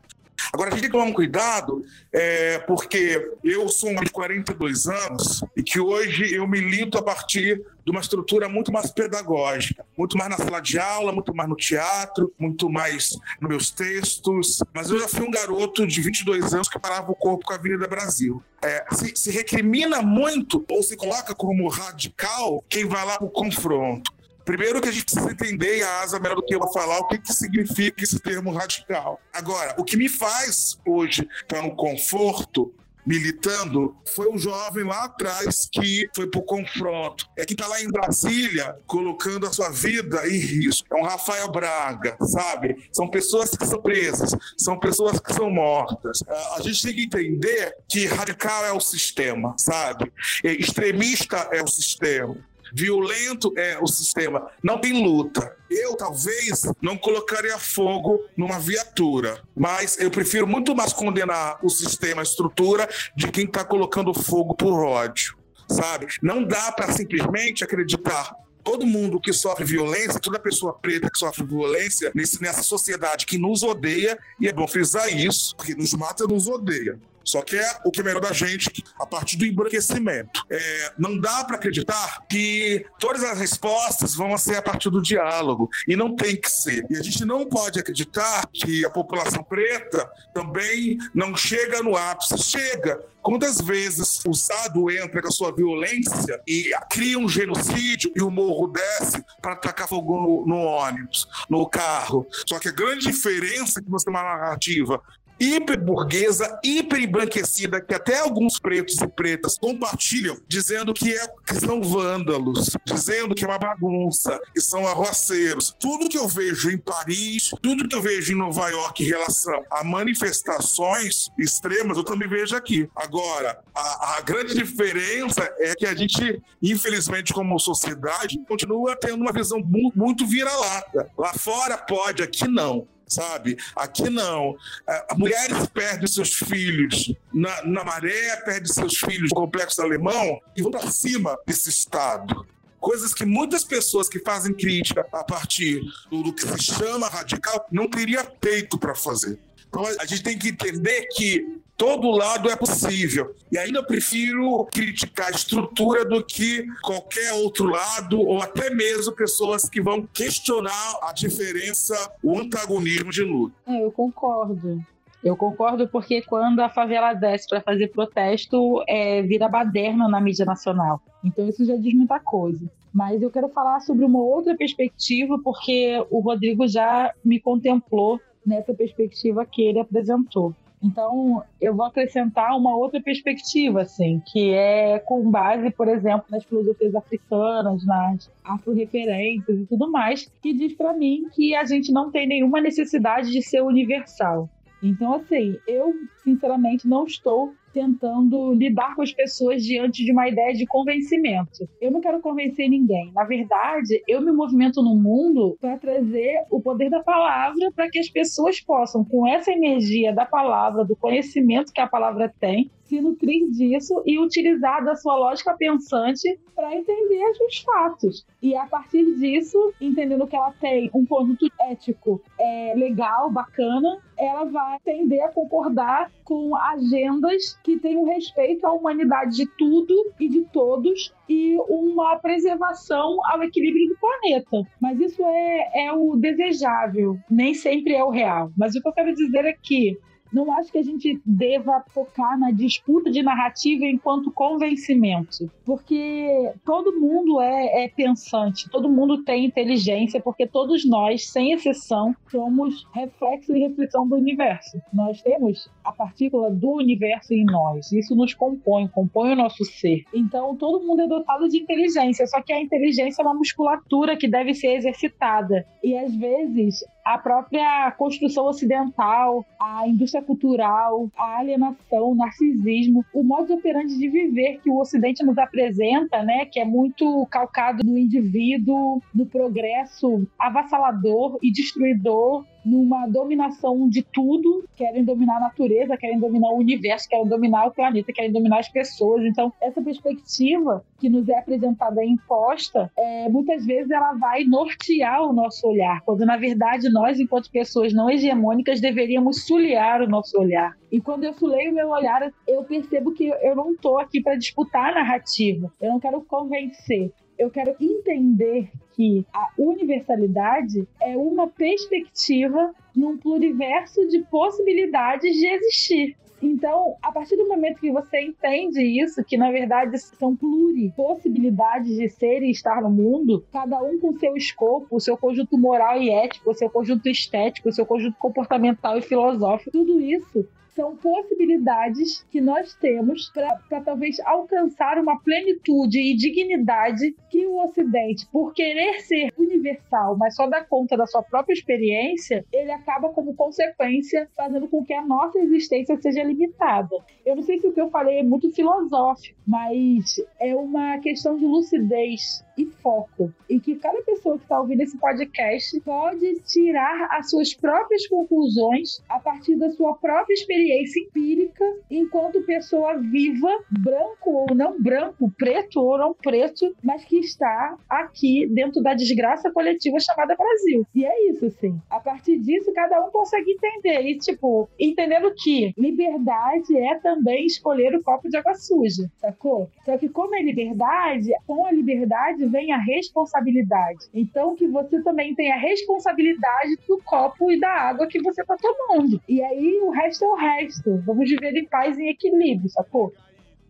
Agora, a gente tem que tomar um cuidado, é, porque eu sou um de 42 anos e que hoje eu milito a partir de uma estrutura muito mais pedagógica, muito mais na sala de aula, muito mais no teatro, muito mais nos meus textos. Mas eu já fui um garoto de 22 anos que parava o corpo com a Avenida Brasil. É, se, se recrimina muito ou se coloca como radical quem vai lá para o confronto. Primeiro que a gente precisa entender, a Asa melhor do que eu vou falar, o que, que significa esse termo radical. Agora, o que me faz hoje estar no conforto militando foi um jovem lá atrás que foi pro confronto. É que tá lá em Brasília colocando a sua vida em risco. É um Rafael Braga, sabe? São pessoas que são presas, são pessoas que são mortas. A gente tem que entender que radical é o sistema, sabe? Extremista é o sistema violento é o sistema. Não tem luta. Eu talvez não colocaria fogo numa viatura, mas eu prefiro muito mais condenar o sistema, a estrutura, de quem está colocando fogo por ódio. Sabe? Não dá para simplesmente acreditar todo mundo que sofre violência, toda pessoa preta que sofre violência nesse, nessa sociedade que nos odeia, e é bom frisar isso, porque nos mata nos odeia. Só que é o que melhor da gente a partir do embranquecimento. É, não dá para acreditar que todas as respostas vão ser a partir do diálogo. E não tem que ser. E a gente não pode acreditar que a população preta também não chega no ápice. Chega. Quantas vezes o Estado entra com a sua violência e cria um genocídio e o morro desce para atacar fogo no, no ônibus, no carro? Só que a grande diferença é que você tem uma narrativa hiperburguesa, hiperembranquecida, que até alguns pretos e pretas compartilham, dizendo que, é, que são vândalos, dizendo que é uma bagunça, que são arroceiros. Tudo que eu vejo em Paris, tudo que eu vejo em Nova York em relação a manifestações extremas, eu também vejo aqui. Agora, a, a grande diferença é que a gente, infelizmente, como sociedade, continua tendo uma visão muito vira-lata. Lá fora pode, aqui não sabe? Aqui não. É, mulheres perdem seus filhos na, na maré, perdem seus filhos no complexo alemão e vão para cima desse Estado coisas que muitas pessoas que fazem crítica a partir do, que se chama radical não teria peito para fazer. Então a gente tem que entender que todo lado é possível. E ainda prefiro criticar a estrutura do que qualquer outro lado, ou até mesmo pessoas que vão questionar a diferença, o antagonismo de luta. É, eu concordo. Eu concordo porque quando a favela desce para fazer protesto, é, vira baderna na mídia nacional. Então isso já diz muita coisa. Mas eu quero falar sobre uma outra perspectiva, porque o Rodrigo já me contemplou nessa perspectiva que ele apresentou. Então, eu vou acrescentar uma outra perspectiva, assim, que é com base, por exemplo, nas filosofias africanas, nas afro-referências e tudo mais, que diz para mim que a gente não tem nenhuma necessidade de ser universal. Então, assim, eu sinceramente não estou tentando lidar com as pessoas diante de uma ideia de convencimento. Eu não quero convencer ninguém. Na verdade, eu me movimento no mundo para trazer o poder da palavra para que as pessoas possam, com essa energia da palavra, do conhecimento que a palavra tem, se nutrir disso e utilizar da sua lógica pensante para entender os fatos. E a partir disso, entendendo que ela tem um conjunto ético é, legal, bacana, ela vai tender a concordar com agendas que tenham respeito à humanidade de tudo e de todos e uma preservação ao equilíbrio do planeta. Mas isso é, é o desejável, nem sempre é o real. Mas o que eu quero dizer é que não acho que a gente deva focar na disputa de narrativa enquanto convencimento, porque todo mundo é, é pensante, todo mundo tem inteligência, porque todos nós, sem exceção, somos reflexo e reflexão do universo. Nós temos a partícula do universo em nós, isso nos compõe, compõe o nosso ser. Então, todo mundo é dotado de inteligência, só que a inteligência é uma musculatura que deve ser exercitada. E às vezes a própria construção ocidental, a indústria cultural, a alienação, o narcisismo, o modo operante de viver que o Ocidente nos apresenta, né, que é muito calcado no indivíduo, no progresso avassalador e destruidor numa dominação de tudo, querem dominar a natureza, querem dominar o universo, querem dominar o planeta, querem dominar as pessoas. Então, essa perspectiva que nos é apresentada e imposta, é, muitas vezes ela vai nortear o nosso olhar, quando na verdade nós, enquanto pessoas não hegemônicas, deveríamos sulhar o nosso olhar. E quando eu sulei o meu olhar, eu percebo que eu não estou aqui para disputar a narrativa, eu não quero convencer, eu quero entender que a universalidade é uma perspectiva num pluriverso de possibilidades de existir. Então, a partir do momento que você entende isso, que na verdade são pluripossibilidades de ser e estar no mundo, cada um com seu escopo, o seu conjunto moral e ético, o seu conjunto estético, o seu conjunto comportamental e filosófico, tudo isso são possibilidades que nós temos para talvez alcançar uma plenitude e dignidade que o Ocidente, por querer ser universal, mas só dar conta da sua própria experiência, ele acaba como consequência fazendo com que a nossa existência seja limitada. Eu não sei se o que eu falei é muito filosófico, mas é uma questão de lucidez e foco. E que cada pessoa que está ouvindo esse podcast pode tirar as suas próprias conclusões a partir da sua própria experiência empírica, enquanto pessoa viva, branco ou não branco, preto ou não preto, mas que está aqui dentro da desgraça coletiva chamada Brasil. E é isso, sim. A partir disso, cada um consegue entender. E, tipo, entendendo que liberdade é também escolher o copo de água suja, sacou? Só que, como é liberdade, com a liberdade vem a responsabilidade. Então, que você também tenha a responsabilidade do copo e da água que você está tomando. E aí, o resto é o resto. Vamos viver em paz e em equilíbrio, sacou?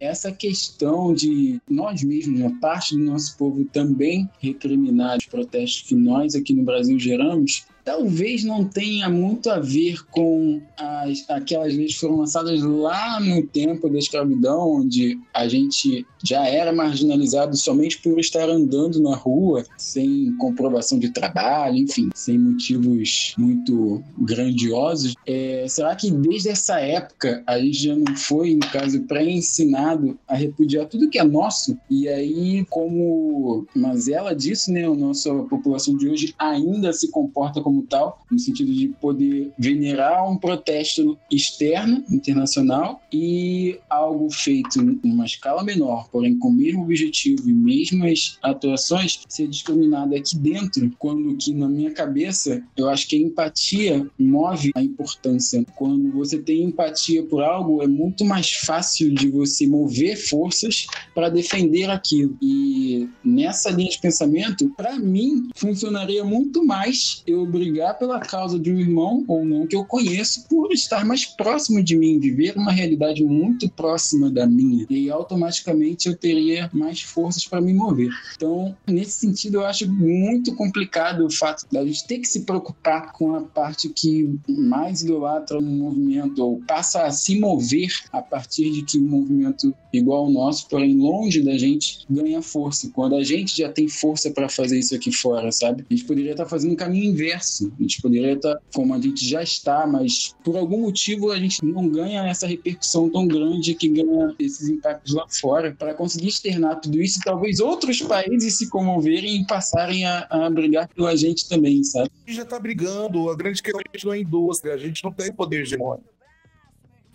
Essa questão de nós mesmos, uma parte do nosso povo também recriminar os protestos que nós aqui no Brasil geramos, talvez não tenha muito a ver com as, aquelas leis que foram lançadas lá no tempo da escravidão, onde a gente já era marginalizado somente por estar andando na rua, sem comprovação de trabalho, enfim, sem motivos muito grandiosos. É, será que desde essa época a gente já não foi, no caso, pré-ensinado a repudiar tudo que é nosso? E aí, como Mazela disse, né, a nossa população de hoje ainda se comporta como tal, no sentido de poder venerar um protesto externo, internacional, e algo feito numa escala menor, porém com o mesmo objetivo e mesmas atuações, ser discriminado aqui dentro, quando que na minha cabeça eu acho que a empatia move a importância. Quando você tem empatia por algo, é muito mais fácil de você mover forças para defender aquilo. E nessa linha de pensamento, para mim, funcionaria muito mais eu brigar pela causa de um irmão ou não que eu conheço por estar mais próximo de mim, viver uma realidade muito próxima da minha. E automaticamente eu teria mais forças para me mover. Então, nesse sentido, eu acho muito complicado o fato da gente ter que se preocupar com a parte que mais idolatra um movimento ou passa a se mover a partir de que um movimento igual ao nosso, porém longe da gente, ganha força. Quando a gente já tem força para fazer isso aqui fora, sabe? A gente poderia estar fazendo um caminho inverso. A gente poderia estar como a gente já está, mas por algum motivo a gente não ganha essa repercussão tão grande que ganha esses impactos lá fora para conseguir externar tudo isso e talvez outros países se comoverem e passarem a, a brigar pela gente também, sabe? A gente já está brigando, a grande questão é a gente não é indústria, a gente não tem poder hegemônico.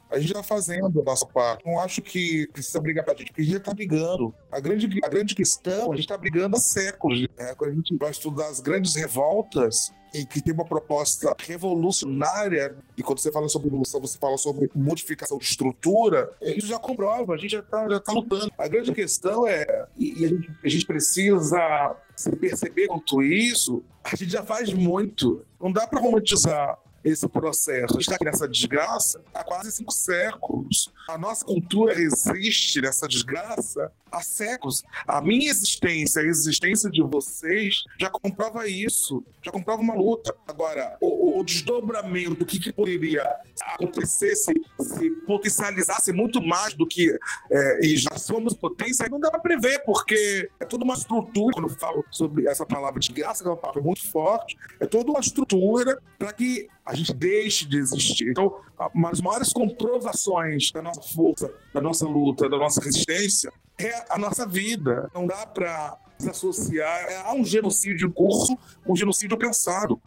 A gente está fazendo a nossa parte. Não acho que precisa brigar pra gente, porque a gente já está brigando. A grande, a grande questão, a gente está brigando há séculos. Né? Quando a gente vai estudar as grandes revoltas, em que tem uma proposta revolucionária, e quando você fala sobre evolução, você fala sobre modificação de estrutura, isso já comprova, a gente já está já tá lutando. A grande questão é, e a gente, a gente precisa se perceber quanto isso, a gente já faz muito. Não dá para romantizar esse processo. Está nessa desgraça há quase cinco séculos. A nossa cultura resiste nessa desgraça há séculos. A minha existência, a existência de vocês, já comprova isso, já comprova uma luta. Agora, o, o desdobramento, o que, que poderia acontecer se, se potencializasse muito mais do que é, e já somos potência, não dá para prever, porque é toda uma estrutura, quando eu falo sobre essa palavra de graça, que é uma palavra muito forte, é toda uma estrutura para que a gente deixe de existir. Então, uma das maiores comprovações da nossa força, da nossa luta, da nossa resistência, é a nossa vida. Não dá para desassociar. É, há um genocídio em curso, um genocídio pensado.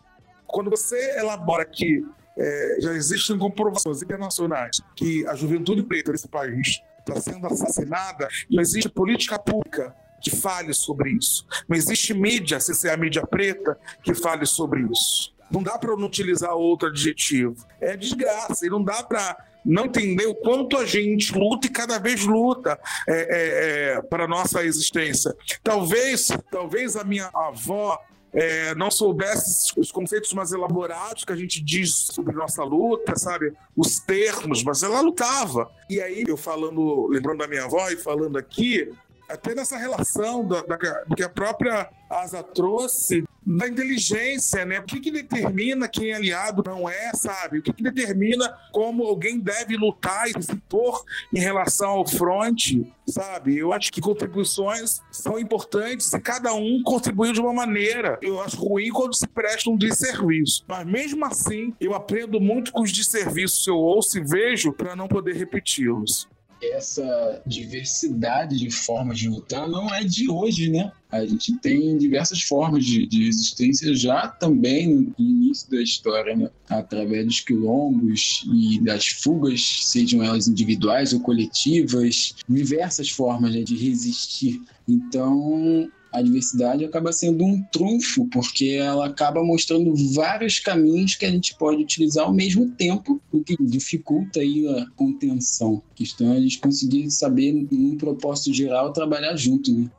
Quando você elabora que é, já existem comprovações internacionais que a juventude preta desse país está sendo assassinada, não existe política pública que fale sobre isso. Não existe mídia, se ser a mídia preta, que fale sobre isso. Não dá para não utilizar outro adjetivo. É desgraça. E não dá para não entender o quanto a gente luta e cada vez luta é, é, é, para nossa existência. Talvez, talvez a minha avó é, não soubesse os conceitos mais elaborados que a gente diz sobre nossa luta, sabe? Os termos, mas ela lutava. E aí, eu falando, lembrando da minha avó e falando aqui, até nessa relação da, da, do que a própria Asa trouxe da inteligência, né? O que, que determina quem é aliado não é, sabe? O que, que determina como alguém deve lutar e se pôr em relação ao fronte, sabe? Eu acho que contribuições são importantes e cada um contribuiu de uma maneira. Eu acho ruim quando se presta um desserviço. Mas mesmo assim, eu aprendo muito com os desserviços que eu ouço e vejo para não poder repeti-los essa diversidade de formas de lutar não é de hoje, né? A gente tem diversas formas de, de resistência já também no início da história, né? através dos quilombos e das fugas, sejam elas individuais ou coletivas, diversas formas né, de resistir. Então, a diversidade acaba sendo um trunfo, porque ela acaba mostrando vários caminhos que a gente pode utilizar ao mesmo tempo, o que dificulta aí a contenção. A questão é a gente conseguir saber, num propósito geral, trabalhar junto, né?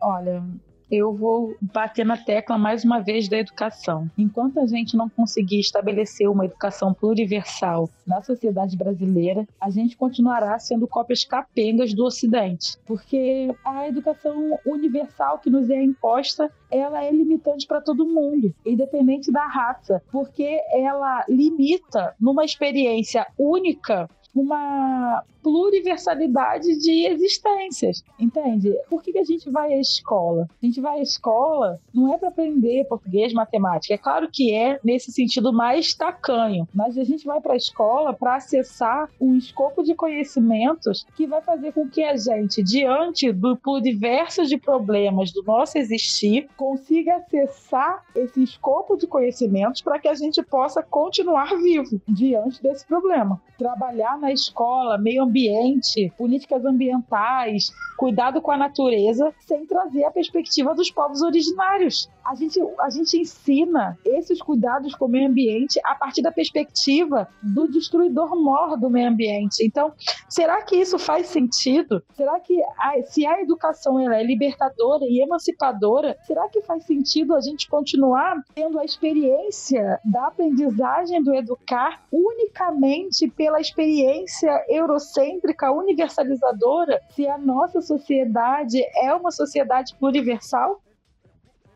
Olha, eu vou bater na tecla mais uma vez da educação. Enquanto a gente não conseguir estabelecer uma educação pluriversal na sociedade brasileira, a gente continuará sendo cópias capengas do Ocidente. Porque a educação universal que nos é imposta, ela é limitante para todo mundo, independente da raça, porque ela limita numa experiência única uma pluriversalidade de existências, entende? Por que, que a gente vai à escola? A gente vai à escola não é para aprender português, matemática. É claro que é nesse sentido mais tacanho, mas a gente vai para a escola para acessar um escopo de conhecimentos que vai fazer com que a gente, diante do pluriverso de problemas do nosso existir, consiga acessar esse escopo de conhecimentos para que a gente possa continuar vivo diante desse problema. Trabalhar na escola, meio ambiente, políticas ambientais, cuidado com a natureza, sem trazer a perspectiva dos povos originários. A gente, a gente ensina esses cuidados com o meio ambiente a partir da perspectiva do destruidor mor do meio ambiente. Então, será que isso faz sentido? Será que a, se a educação ela é libertadora e emancipadora, será que faz sentido a gente continuar tendo a experiência da aprendizagem do educar unicamente pela experiência eurocêntrica, universalizadora, se a nossa sociedade é uma sociedade pluriversal?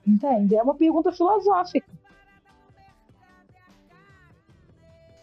Entende? É uma pergunta filosófica.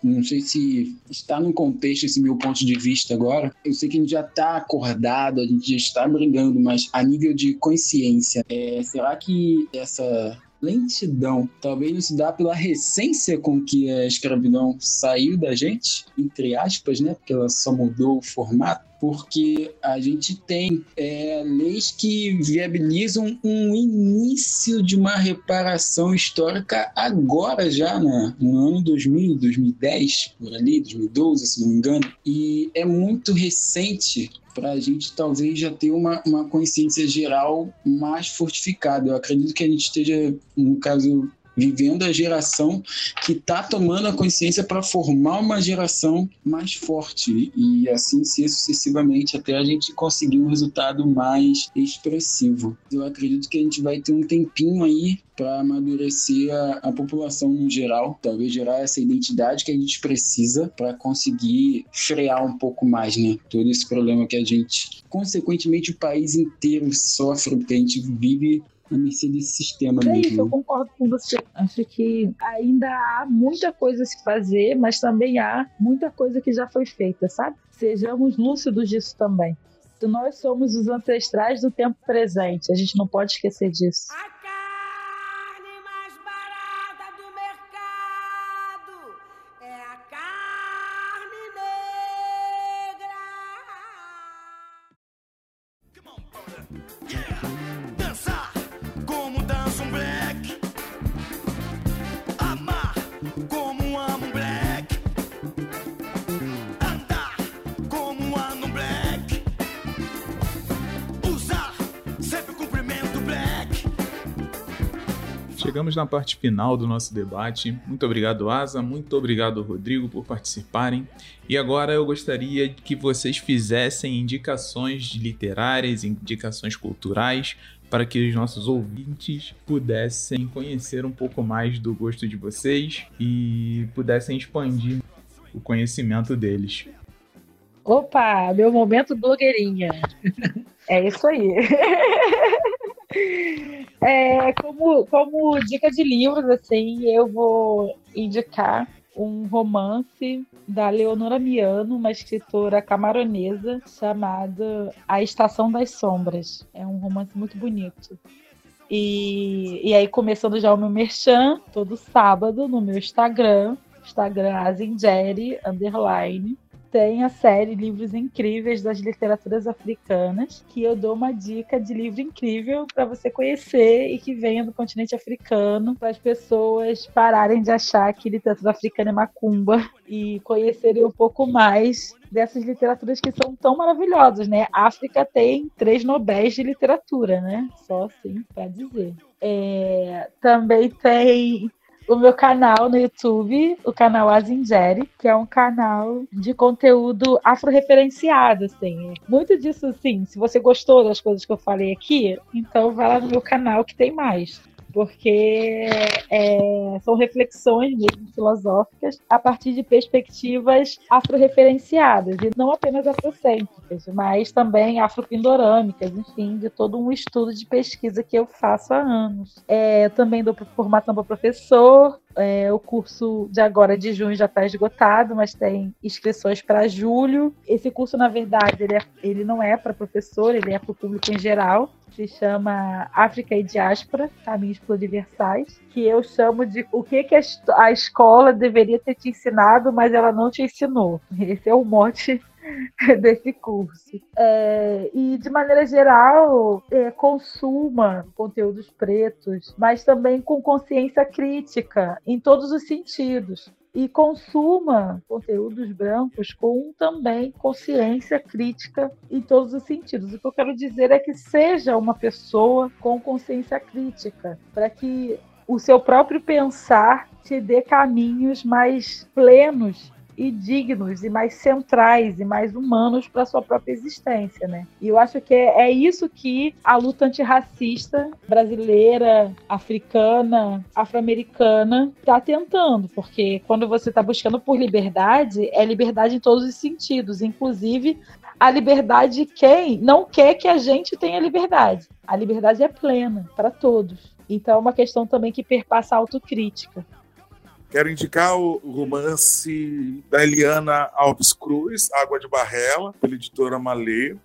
Não sei se está no contexto esse meu ponto de vista agora. Eu sei que a gente já está acordado, a gente já está brigando, mas a nível de consciência, é, será que essa lentidão talvez não se dá pela recência com que a escravidão saiu da gente, entre aspas, né? Porque ela só mudou o formato porque a gente tem é, leis que viabilizam um início de uma reparação histórica agora já, né? no ano 2000, 2010, por ali, 2012, se não me engano, e é muito recente para a gente talvez já ter uma, uma consciência geral mais fortificada. Eu acredito que a gente esteja, no caso vivendo a geração que está tomando a consciência para formar uma geração mais forte e assim ser sucessivamente até a gente conseguir um resultado mais expressivo. Eu acredito que a gente vai ter um tempinho aí para amadurecer a, a, população no geral, talvez gerar essa identidade que a gente precisa para conseguir frear um pouco mais, né? Todo esse problema que a gente, consequentemente, o país inteiro sofre, porque a gente vive na mercê desse sistema é mesmo. Isso, eu concordo com você. Acho que ainda há muita coisa a se fazer, mas também há muita coisa que já foi feita, sabe? Sejamos lúcidos disso também. Nós somos os ancestrais do tempo presente, a gente não pode esquecer disso. Chegamos na parte final do nosso debate. Muito obrigado, Asa. Muito obrigado, Rodrigo, por participarem. E agora eu gostaria que vocês fizessem indicações literárias, indicações culturais, para que os nossos ouvintes pudessem conhecer um pouco mais do gosto de vocês e pudessem expandir o conhecimento deles. Opa, meu momento blogueirinha. É isso aí. É, como, como dica de livros, assim, eu vou indicar um romance da Leonora Miano, uma escritora camaronesa, chamado A Estação das Sombras. É um romance muito bonito. E, e aí, começando já o meu merchan, todo sábado no meu Instagram, Instagram Azingeri, underline, tem a série Livros Incríveis das Literaturas Africanas, que eu dou uma dica de livro incrível para você conhecer e que venha do continente africano, para as pessoas pararem de achar que literatura africana é macumba e conhecerem um pouco mais dessas literaturas que são tão maravilhosas, né? África tem três Nobéis de literatura, né? Só assim para dizer. É, também tem o meu canal no YouTube, o canal Azingeri, que é um canal de conteúdo afro-referenciado, assim. Muito disso, assim, se você gostou das coisas que eu falei aqui, então vai lá no meu canal que tem mais porque é, são reflexões mesmo filosóficas a partir de perspectivas afro-referenciadas, e não apenas afrocêntricas, mas também afropindorâmicas, enfim, de todo um estudo de pesquisa que eu faço há anos. É, também dou formação para professor, é, o curso de agora de junho já está esgotado, mas tem inscrições para julho. Esse curso, na verdade, ele, é, ele não é para professor, ele é para o público em geral. Se chama África e Diáspora, Caminhos Pluriversais, que eu chamo de o que, que a escola deveria ter te ensinado, mas ela não te ensinou. Esse é o mote desse curso. É, e, de maneira geral, é, consuma conteúdos pretos, mas também com consciência crítica, em todos os sentidos. E consuma conteúdos brancos com também consciência crítica em todos os sentidos. O que eu quero dizer é que seja uma pessoa com consciência crítica, para que o seu próprio pensar te dê caminhos mais plenos e dignos e mais centrais e mais humanos para sua própria existência, né? E eu acho que é, é isso que a luta antirracista brasileira, africana, afro-americana está tentando, porque quando você está buscando por liberdade, é liberdade em todos os sentidos, inclusive a liberdade de quem não quer que a gente tenha liberdade. A liberdade é plena para todos. Então é uma questão também que perpassa a autocrítica. Quero indicar o romance da Eliana Alves Cruz, Água de Barrela, pela editora Malê.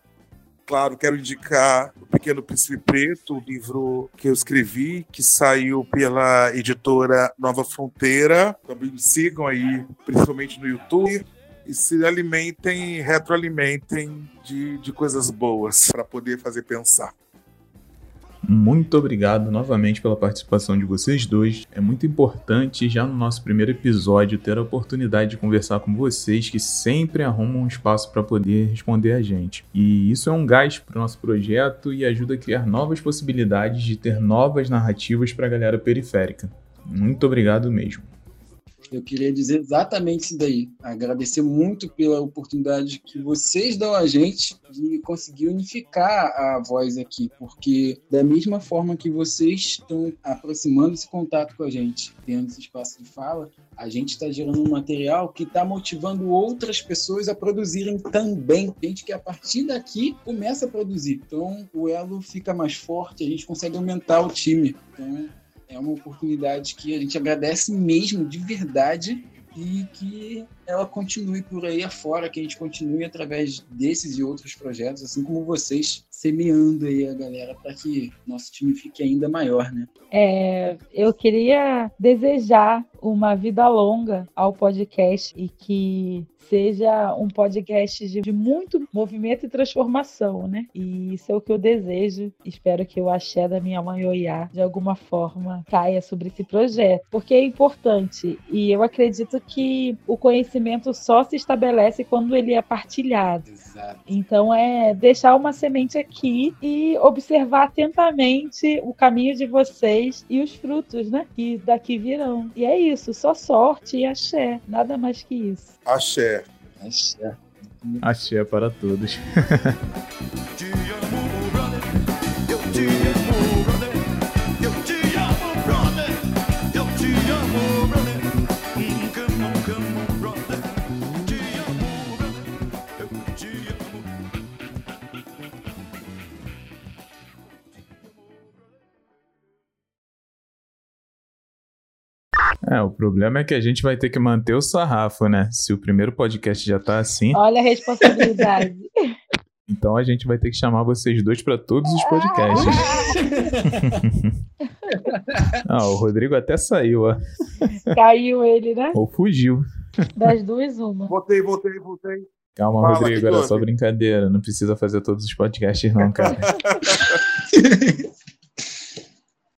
Claro, quero indicar O Pequeno Príncipe Preto, o livro que eu escrevi, que saiu pela editora Nova Fronteira. Também me sigam aí, principalmente no YouTube. E se alimentem, retroalimentem de, de coisas boas para poder fazer pensar. Muito obrigado novamente pela participação de vocês dois. É muito importante, já no nosso primeiro episódio, ter a oportunidade de conversar com vocês que sempre arrumam um espaço para poder responder a gente. E isso é um gás para o nosso projeto e ajuda a criar novas possibilidades de ter novas narrativas para a galera periférica. Muito obrigado mesmo. Eu queria dizer exatamente isso daí. Agradecer muito pela oportunidade que vocês dão a gente de conseguir unificar a voz aqui, porque da mesma forma que vocês estão aproximando esse contato com a gente, tendo esse espaço de fala, a gente está gerando um material que está motivando outras pessoas a produzirem também. Gente que a partir daqui começa a produzir. Então o elo fica mais forte, a gente consegue aumentar o time. Então é uma oportunidade que a gente agradece mesmo, de verdade, e que ela continue por aí afora, que a gente continue através desses e outros projetos, assim como vocês, semeando aí a galera para que nosso time fique ainda maior, né? É, eu queria desejar uma vida longa ao podcast e que seja um podcast de, de, muito movimento e transformação, né? E isso é o que eu desejo. Espero que o axé da minha mãe Oiá, de alguma forma, caia sobre esse projeto, porque é importante. E eu acredito que o conhecimento só se estabelece quando ele é partilhado. Exato. Então é deixar uma semente aqui e observar atentamente o caminho de vocês e os frutos, né? Que daqui virão. E é isso, só sorte e axé, nada mais que isso. Axé. Axé. Axé para todos. É, o problema é que a gente vai ter que manter o sarrafo, né? Se o primeiro podcast já tá assim, Olha a responsabilidade. então a gente vai ter que chamar vocês dois pra todos os podcasts. ah, o Rodrigo até saiu, ó. Caiu ele, né? Ou fugiu. Das duas, uma. Voltei, voltei, voltei. Calma, Fala, Rodrigo, era só brincadeira. Não precisa fazer todos os podcasts, não, cara.